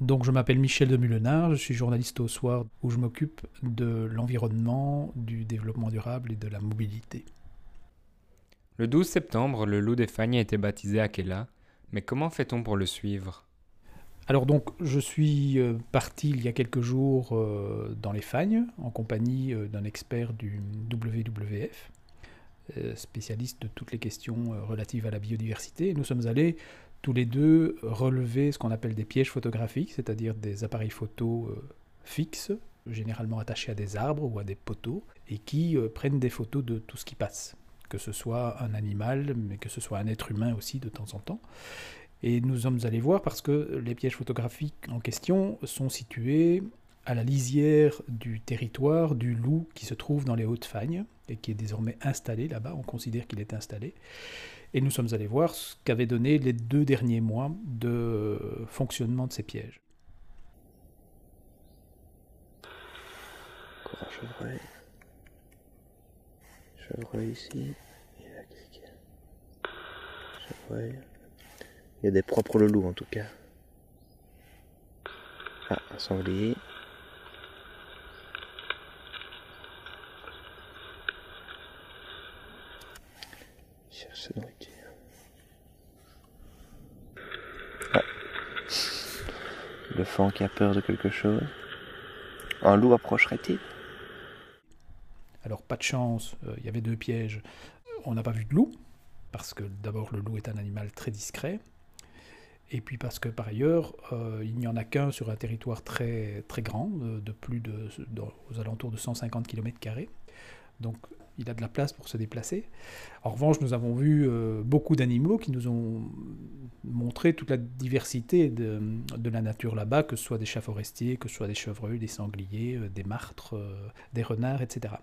Donc je m'appelle Michel de Mulenard, je suis journaliste au soir où je m'occupe de l'environnement, du développement durable et de la mobilité. Le 12 septembre, le loup des Fagnes a été baptisé Akela, mais comment fait-on pour le suivre? Alors donc, je suis euh, parti il y a quelques jours euh, dans les Fagnes en compagnie euh, d'un expert du WWF, spécialiste de toutes les questions relatives à la biodiversité. Nous sommes allés tous les deux relever ce qu'on appelle des pièges photographiques, c'est-à-dire des appareils photo fixes, généralement attachés à des arbres ou à des poteaux, et qui prennent des photos de tout ce qui passe, que ce soit un animal, mais que ce soit un être humain aussi de temps en temps. Et nous sommes allés voir parce que les pièges photographiques en question sont situés à la lisière du territoire du loup qui se trouve dans les Hautes-Fagnes et qui est désormais installé là-bas, on considère qu'il est installé. Et nous sommes allés voir ce qu'avaient donné les deux derniers mois de fonctionnement de ces pièges. Encore un chevreuil. Chevreuil ici. Et là, a Chevreuil. Il y a des propres loulous en tout cas. Ah, un sanglier. cherche sa nourriture. Ah. Le fan qui a peur de quelque chose? Un loup approcherait-il? Alors pas de chance, euh, il y avait deux pièges. On n'a pas vu de loup, parce que d'abord le loup est un animal très discret et puis parce que par ailleurs, euh, il n'y en a qu'un sur un territoire très, grand, de, plus de, aux alentours de 150 km. Donc il a de la place pour se déplacer. En revanche, nous avons vu euh, beaucoup d'animaux qui nous ont montré toute la diversité de, la nature là-bas, que ce soit des chats forestiers, que ce soit des chevreuils, des sangliers, euh, des martres, des renards, etc.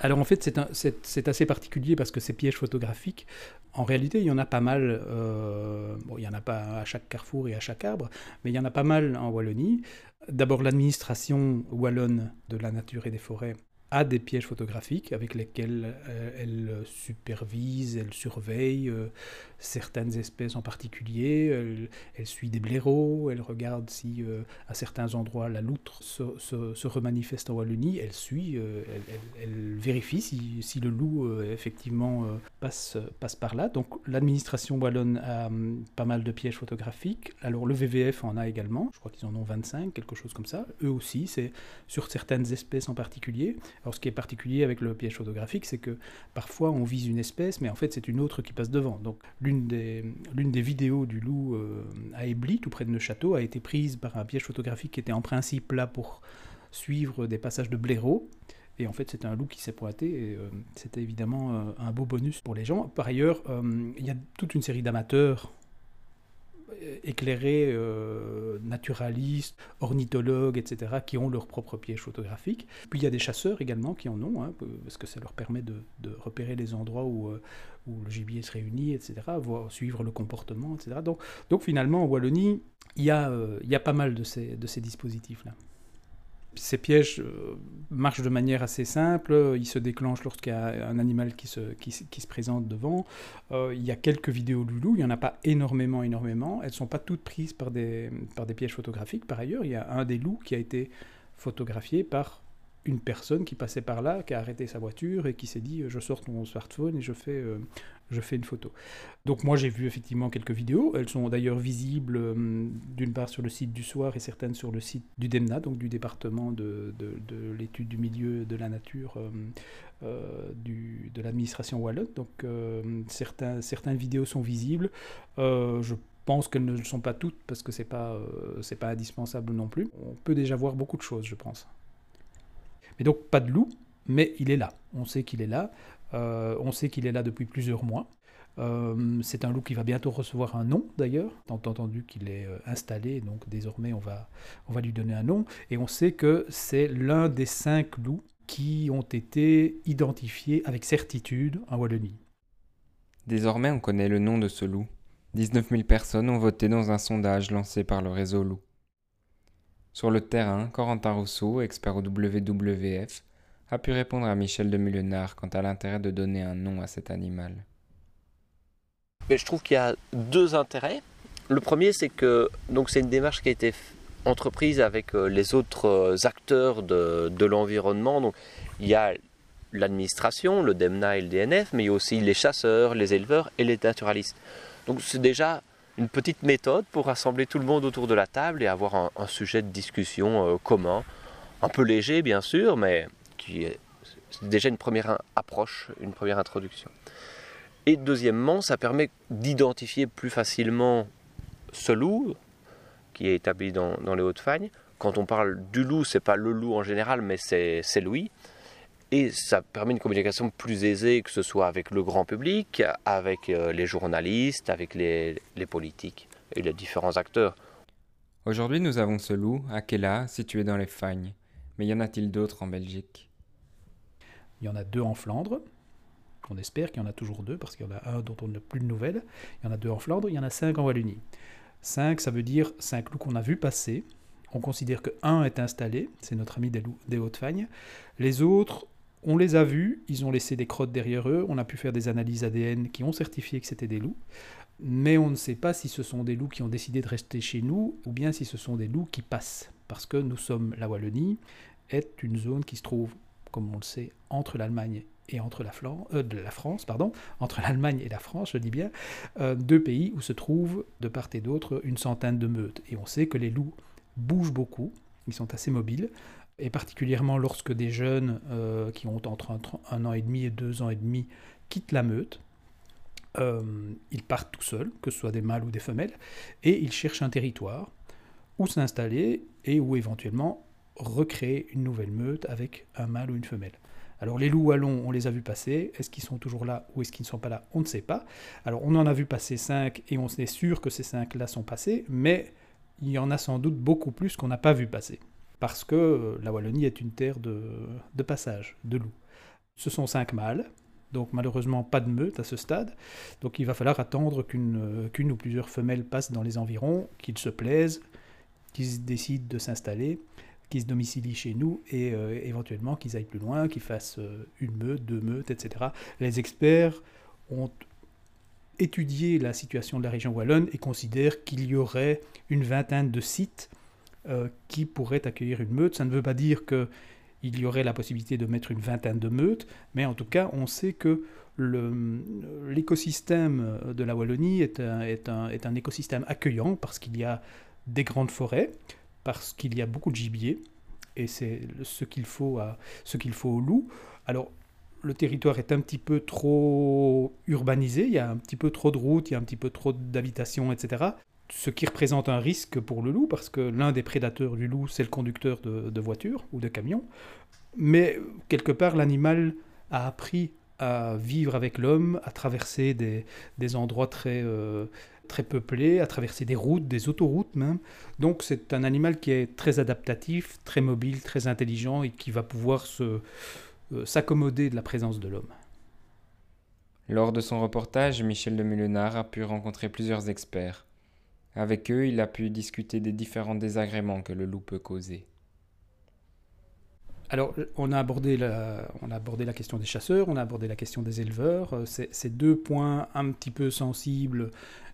Alors en fait, c'est assez particulier parce que ces pièges photographiques, en réalité, il y en a pas mal. Euh, il n'y en a pas à chaque carrefour et à chaque arbre, mais il y en a pas mal en Wallonie. D'abord, l'administration wallonne de la nature et des forêts a des pièges photographiques avec lesquels euh, elle supervise, elle surveille euh, certaines espèces en particulier. Elle, suit des blaireaux, elle regarde si euh, à certains endroits la loutre se, remanifeste en Wallonie. Elle suit, elle, vérifie si, si, le loup effectivement passe, passe par là. Donc l'administration wallonne a hum, pas mal de pièges photographiques. Alors le VVF en a également, je crois qu'ils en ont 25, quelque chose comme ça. Eux aussi, c'est sur certaines espèces en particulier. Alors ce qui est particulier avec le piège photographique, c'est que parfois on vise une espèce, mais en fait c'est une autre qui passe devant. Donc l'une des, l'une des vidéos du loup euh, à Ebly, tout près de Neuchâteau, a été prise par un piège photographique qui était en principe là pour suivre des passages de blaireaux. Et en fait, c'était un loup qui s'est pointé, et euh, c'était évidemment euh, un beau bonus pour les gens. Par ailleurs, il y a toute une série d'amateurs éclairés, euh, naturalistes, ornithologues, etc., qui ont leur propre piège photographique. Puis il y a des chasseurs également qui en ont, hein, parce que ça leur permet de, repérer les endroits où, euh, où, le gibier se réunit, etc., voir, suivre le comportement, etc. Donc, donc finalement, en Wallonie, il y a, il y a pas mal de ces, de ces dispositifs-là. Ces pièges euh, marchent de manière assez simple. Ils se déclenchent lorsqu'il y a un animal qui se, présente devant. Euh, il y a quelques vidéos du loup. Il n'y en a pas énormément, énormément. Elles ne sont pas toutes prises par des, par des pièges photographiques. Par ailleurs, il y a un des loups qui a été photographié par une personne qui passait par là, qui a arrêté sa voiture et qui s'est dit je sors mon smartphone et je fais, euh, je fais une photo. Donc moi j'ai vu effectivement quelques vidéos, elles sont d'ailleurs visibles euh, d'une part sur le site du soir et certaines sur le site du DEMNA, donc du département de, de, l'étude du milieu de la nature euh, de l'administration wallonne. Donc certaines vidéos sont visibles. je pense qu'elles ne le sont pas toutes parce que c'est pas, c'est pas indispensable non plus. On peut déjà voir beaucoup de choses je pense. Et donc pas de loup, mais il est là. On sait qu'il est là. Euh, on sait qu'il est là depuis plusieurs mois. Euh, c'est un loup qui va bientôt recevoir un nom d'ailleurs, tant entendu qu'il est euh, installé, donc désormais on va, on va lui donner un nom, et on sait que c'est l'un des cinq loups qui ont été identifiés avec certitude en Wallonie. Désormais on connaît le nom de ce loup. 19 000 personnes ont voté dans un sondage lancé par le réseau Loup. Sur le terrain, Corentin Rousseau, expert au WWF, a pu répondre à Michel de Mulenard quant à l'intérêt de donner un nom à cet animal. Mais je trouve qu'il y a deux intérêts. Le premier, c'est que c'est une démarche qui a été entreprise avec euh, les autres euh, acteurs de, de l'environnement. Donc il y a l'administration, le DEMNA et le DNF, mais il y a aussi les chasseurs, les éleveurs et les naturalistes. Donc c'est déjà une petite méthode pour rassembler tout le monde autour de la table et avoir un, sujet de discussion euh, commun, un peu léger bien sûr, mais qui est déjà une première approche, une première introduction. Et deuxièmement, ça permet d'identifier plus facilement ce loup qui est établi dans, les Hauts-de-Fagne. Quand on parle du loup, c'est pas le loup en général, mais c'est Louis. Et ça permet une communication plus aisée, que ce soit avec le grand public, avec euh, les journalistes, avec les, les politiques et les différents acteurs. Aujourd'hui, nous avons ce loup, Akela, situé dans les Fagnes. Mais y en a-t-il d'autres en Belgique? Il y en a deux en Flandre. On espère qu'il y en a toujours deux, parce qu'il y en a un dont on n'a plus de nouvelles. Il y en a deux en Flandre, il y en a cinq en Wallonie. Cinq, ça veut dire cinq loups qu'on a vus passer. On considère que un est installé, c'est notre ami des, loups, des Hautes-Fagnes. Les autres, on les a vus, ils ont laissé des crottes derrière eux, on a pu faire des analyses ADN qui ont certifié que c'était des loups, mais on ne sait pas si ce sont des loups qui ont décidé de rester chez nous ou bien si ce sont des loups qui passent, parce que nous sommes, la Wallonie est une zone qui se trouve, comme on le sait, entre l'Allemagne et entre la, euh, France, pardon, entre l'Allemagne et la France, je dis bien, euh, deux pays où se trouvent de part et d'autre une centaine de meutes. Et on sait que les loups bougent beaucoup, ils sont assez mobiles, et particulièrement lorsque des jeunes euh, qui ont entre un, an et demi et deux ans et demi quittent la meute, euh, ils partent tout seuls, que ce soit des mâles ou des femelles, et ils cherchent un territoire où s'installer et où éventuellement recréer une nouvelle meute avec un mâle ou une femelle. Alors les loups wallons, on les a vus passer. Est-ce qu'ils sont toujours là ou est-ce qu'ils ne sont pas là? On ne sait pas. Alors on en a vu passer cinq et on est sûr que ces cinq-là sont passés, mais il y en a sans doute beaucoup plus qu'on n'a pas vu passer. Parce que la Wallonie est une terre de, passage, de loups. Ce sont cinq mâles, donc malheureusement pas de meute à ce stade. Donc il va falloir attendre qu'une qu ou plusieurs femelles passent dans les environs, qu'ils se plaisent, qu'ils décident de s'installer qui se domicilient chez nous et euh, éventuellement qu'ils aillent plus loin, qu'ils fassent euh, une meute, deux meutes, etc. Les experts ont étudié la situation de la région wallonne et considèrent qu'il y aurait une vingtaine de sites euh, qui pourraient accueillir une meute. Ça ne veut pas dire que il y aurait la possibilité de mettre une vingtaine de meutes, mais en tout cas, on sait que l'écosystème de la Wallonie est un, écosystème accueillant parce qu'il y a des grandes forêts, parce qu'il y a beaucoup de gibier, et c'est ce qu'il faut, à, ce qu'il faut aux loups. Alors, le territoire est un petit peu trop urbanisé, il y a un petit peu trop de routes, il y a un petit peu trop d'habitations, etc. Ce qui représente un risque pour le loup, parce que l'un des prédateurs du loup, c'est le conducteur de, voiture ou de camion. Mais quelque part, l'animal a appris à vivre avec l'homme, à traverser des, des endroits très, euh, très peuplés, à traverser des routes, des autoroutes même. Donc c'est un animal qui est très adaptatif, très mobile, très intelligent et qui va pouvoir se, euh, s'accommoder de la présence de l'homme. Lors de son reportage, Michel de Mulenard a pu rencontrer plusieurs experts. Avec eux, il a pu discuter des différents désagréments que le loup peut causer. Alors, on a, abordé la, on a abordé la question des chasseurs, on a abordé la question des éleveurs. C'est deux points un petit peu sensibles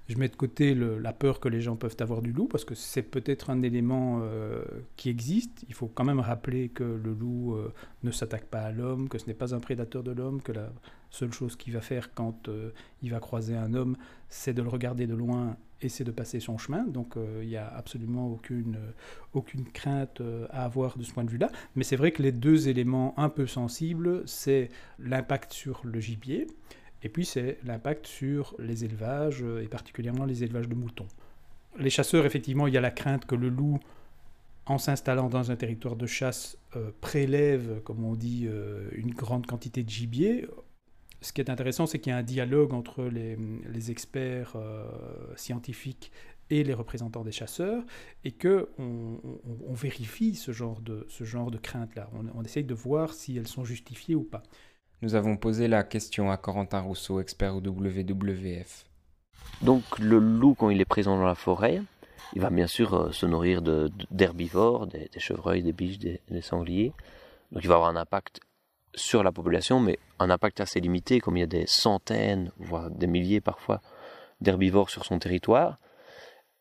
je mets de côté la peur que les gens peuvent avoir du loup, parce que c'est peut-être un élément euh, qui existe. Il faut quand même rappeler que le loup euh, ne s'attaque pas à l'homme, que ce n'est pas un prédateur de l'homme, que la seule chose qu'il va faire quand euh, il va croiser un homme, c'est de le regarder de loin et c'est de passer son chemin. Donc euh, il n'y a absolument aucune, aucune crainte euh, à avoir de ce point de vue-là. Mais c'est vrai que les deux éléments un peu sensibles, c'est l'impact sur le gibier et puis c'est l'impact sur les élevages, euh, et particulièrement les élevages de moutons. Les chasseurs, effectivement, il y a la crainte que le loup, en s'installant dans un territoire de chasse, euh, prélève, comme on dit, euh, une grande quantité de gibier. Ce qui est intéressant, c'est qu'il y a un dialogue entre les, les experts euh, scientifiques et les représentants des chasseurs, et que on, on, on vérifie ce genre de, ce genre de crainte-là. On, on essaye de voir si elles sont justifiées ou pas. Nous avons posé la question à Corentin Rousseau, expert au WWF. Donc le loup, quand il est présent dans la forêt, il va bien sûr euh, se nourrir d'herbivores, de, de, des, des, chevreuils, des biches, des, des, sangliers. Donc il va avoir un impact sur la population, mais un impact assez limité, comme il y a des centaines, voire des milliers parfois, d'herbivores sur son territoire.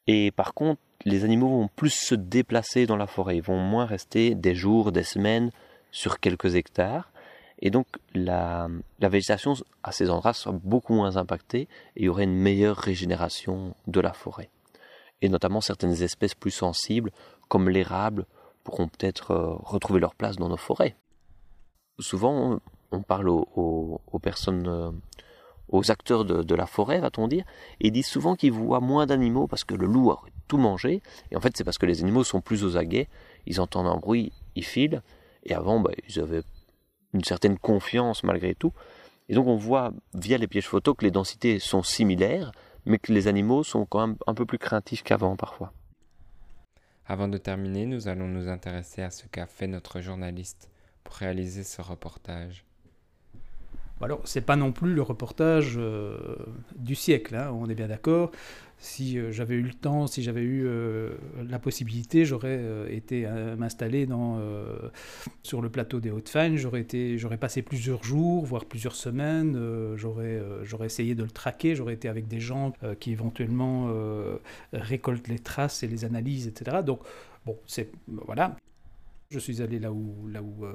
Et par contre, les animaux vont plus se déplacer dans la forêt, ils vont moins rester des jours, des semaines sur quelques hectares. Et donc la, végétation à ces endroits sera beaucoup moins impactée et il y aurait une meilleure régénération de la forêt. Et notamment certaines espèces plus sensibles, comme l'érable, pourront peut-être euh, retrouver leur place dans nos forêts. Souvent, on parle aux, personnes, euh, aux acteurs de, la forêt, va-t-on dire, et ils disent souvent qu'ils voient moins d'animaux parce que le loup a tout mangé. Et en fait, c'est parce que les animaux sont plus aux aguets, ils entendent un bruit, ils filent. Et avant, bah, ils avaient une certaine confiance malgré tout. Et donc on voit via les pièges photos que les densités sont similaires, mais que les animaux sont quand même un peu plus craintifs qu'avant parfois. Avant de terminer, nous allons nous intéresser à ce qu'a fait notre journaliste réaliser ce reportage? Alors, c'est pas non plus le reportage euh, du siècle, hein, on est bien d'accord. Si euh, j'avais eu le temps, si j'avais eu euh, la possibilité, j'aurais été m'installer sur le plateau des Hautes-Fagnes. J'aurais passé plusieurs jours, voire plusieurs semaines. j'aurais, j'aurais essayé de le traquer. J'aurais été avec des gens qui éventuellement récoltent les traces et les analysent, etc. Donc bon, c'est voilà. Je suis allé là où, là où, euh,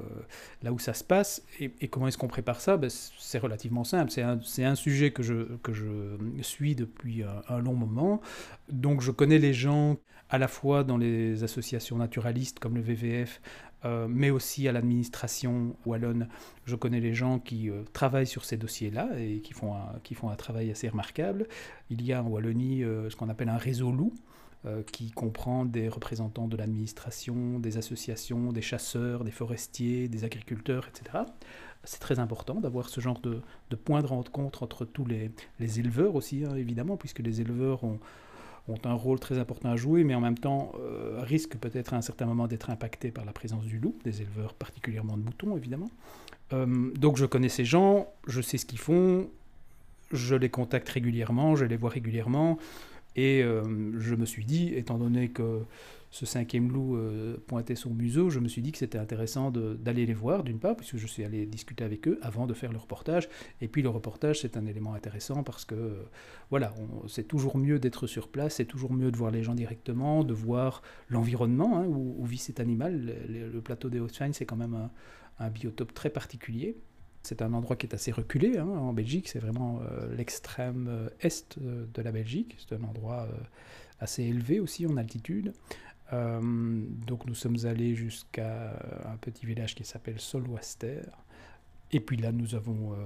là où ça se passe. Et, comment est-ce qu'on prépare ça? Ben, C'est relativement simple. C'est un, un, sujet que je, que je suis depuis un, long moment. Donc je connais les gens à la fois dans les associations naturalistes comme le VVF, euh, mais aussi à l'administration wallonne. Je connais les gens qui euh, travaillent sur ces dossiers-là et qui font, un, qui font un travail assez remarquable. Il y a en Wallonie ce qu'on appelle un réseau loup. Euh, qui comprend des représentants de l'administration, des associations, des chasseurs, des forestiers, des agriculteurs, etc. C'est très important d'avoir ce genre de, de, point de rencontre entre tous les, les éleveurs aussi, hein, évidemment, puisque les éleveurs ont, ont, un rôle très important à jouer, mais en même temps euh, risquent peut-être à un certain moment d'être impactés par la présence du loup, des éleveurs particulièrement de moutons, évidemment. Euh, donc je connais ces gens, je sais ce qu'ils font, je les contacte régulièrement, je les vois régulièrement. Et euh, je me suis dit, étant donné que ce cinquième loup euh, pointait son museau, je me suis dit que c'était intéressant d'aller les voir, d'une part, puisque je suis allé discuter avec eux avant de faire le reportage. Et puis le reportage, c'est un élément intéressant parce que, euh, voilà, c'est toujours mieux d'être sur place, c'est toujours mieux de voir les gens directement, de voir l'environnement hein, où, vit cet animal. Le, plateau des hauts c'est quand même un biotope très particulier. C'est un endroit qui est assez reculé hein, en Belgique, c'est vraiment euh, l'extrême euh, est euh, de la Belgique, c'est un endroit assez élevé aussi en altitude. donc nous sommes allés jusqu'à un petit village qui s'appelle Solwaster. Et puis là, nous avons,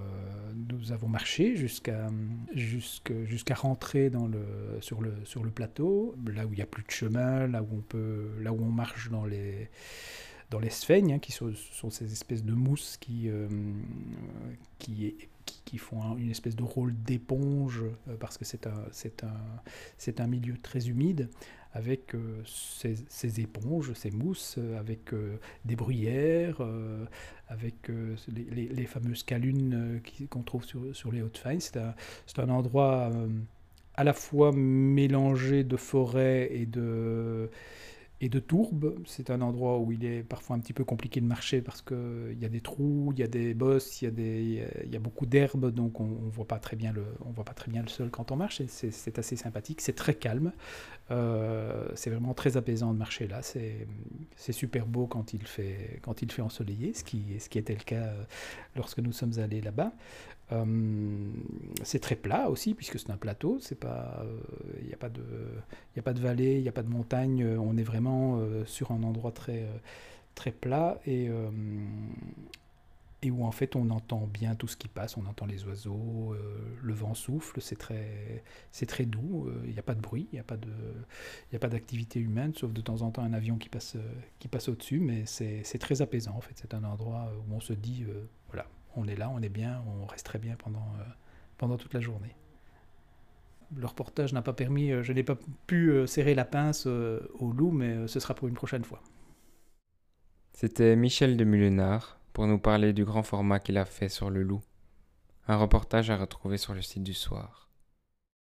nous avons marché jusqu'à rentrer sur le plateau, là où il n'y a plus de chemin, là où on, peut, là où on marche dans les, dans les sphènes, hein, qui sont, ces espèces de mousses qui, euh, qui, font une espèce de rôle d'éponge, euh, parce que c'est un, un, un milieu très humide, avec euh, ces, éponges, ces mousses, avec des bruyères, avec les, fameuses calunes qu'on trouve sur, sur les hautes failles. C'est un, un, endroit à la fois mélangé de forêt et de et de Tourbe. C'est un endroit où il est parfois un petit peu compliqué de marcher parce qu'il y a des trous, il y a des bosses, il y a, y a beaucoup d'herbes, donc on ne voit, pas très bien le, on voit pas très bien le sol quand on marche. C'est assez sympathique, c'est très calme. Euh, c'est vraiment très apaisant de marcher là. C'est super beau quand il, fait, quand il fait ensoleillé, ce qui, ce qui était le cas euh, lorsque nous sommes allés là-bas. Euh, c'est très plat aussi, puisque c'est un plateau. Il n'y a, a pas de vallée, il n'y a pas de montagne. On est vraiment sur un endroit très, très plat et, et où en fait on entend bien tout ce qui passe, on entend les oiseaux, euh, le vent souffle, c'est très, c'est très doux, il euh, n'y a pas de bruit, il n'y a pas de, a pas d'activité humaine, sauf de temps en temps un avion qui passe, euh, qui passe au-dessus, mais c'est, très apaisant en fait, c'est un endroit où on se dit, voilà, on est là, on est bien, on reste très bien pendant, pendant toute la journée. Le reportage n'a pas permis, je n'ai pas pu serrer la pince au loup, mais ce sera pour une prochaine fois. C'était Michel de Mulenard, pour nous parler du grand format qu'il a fait sur le loup. Un reportage à retrouver sur le site du soir.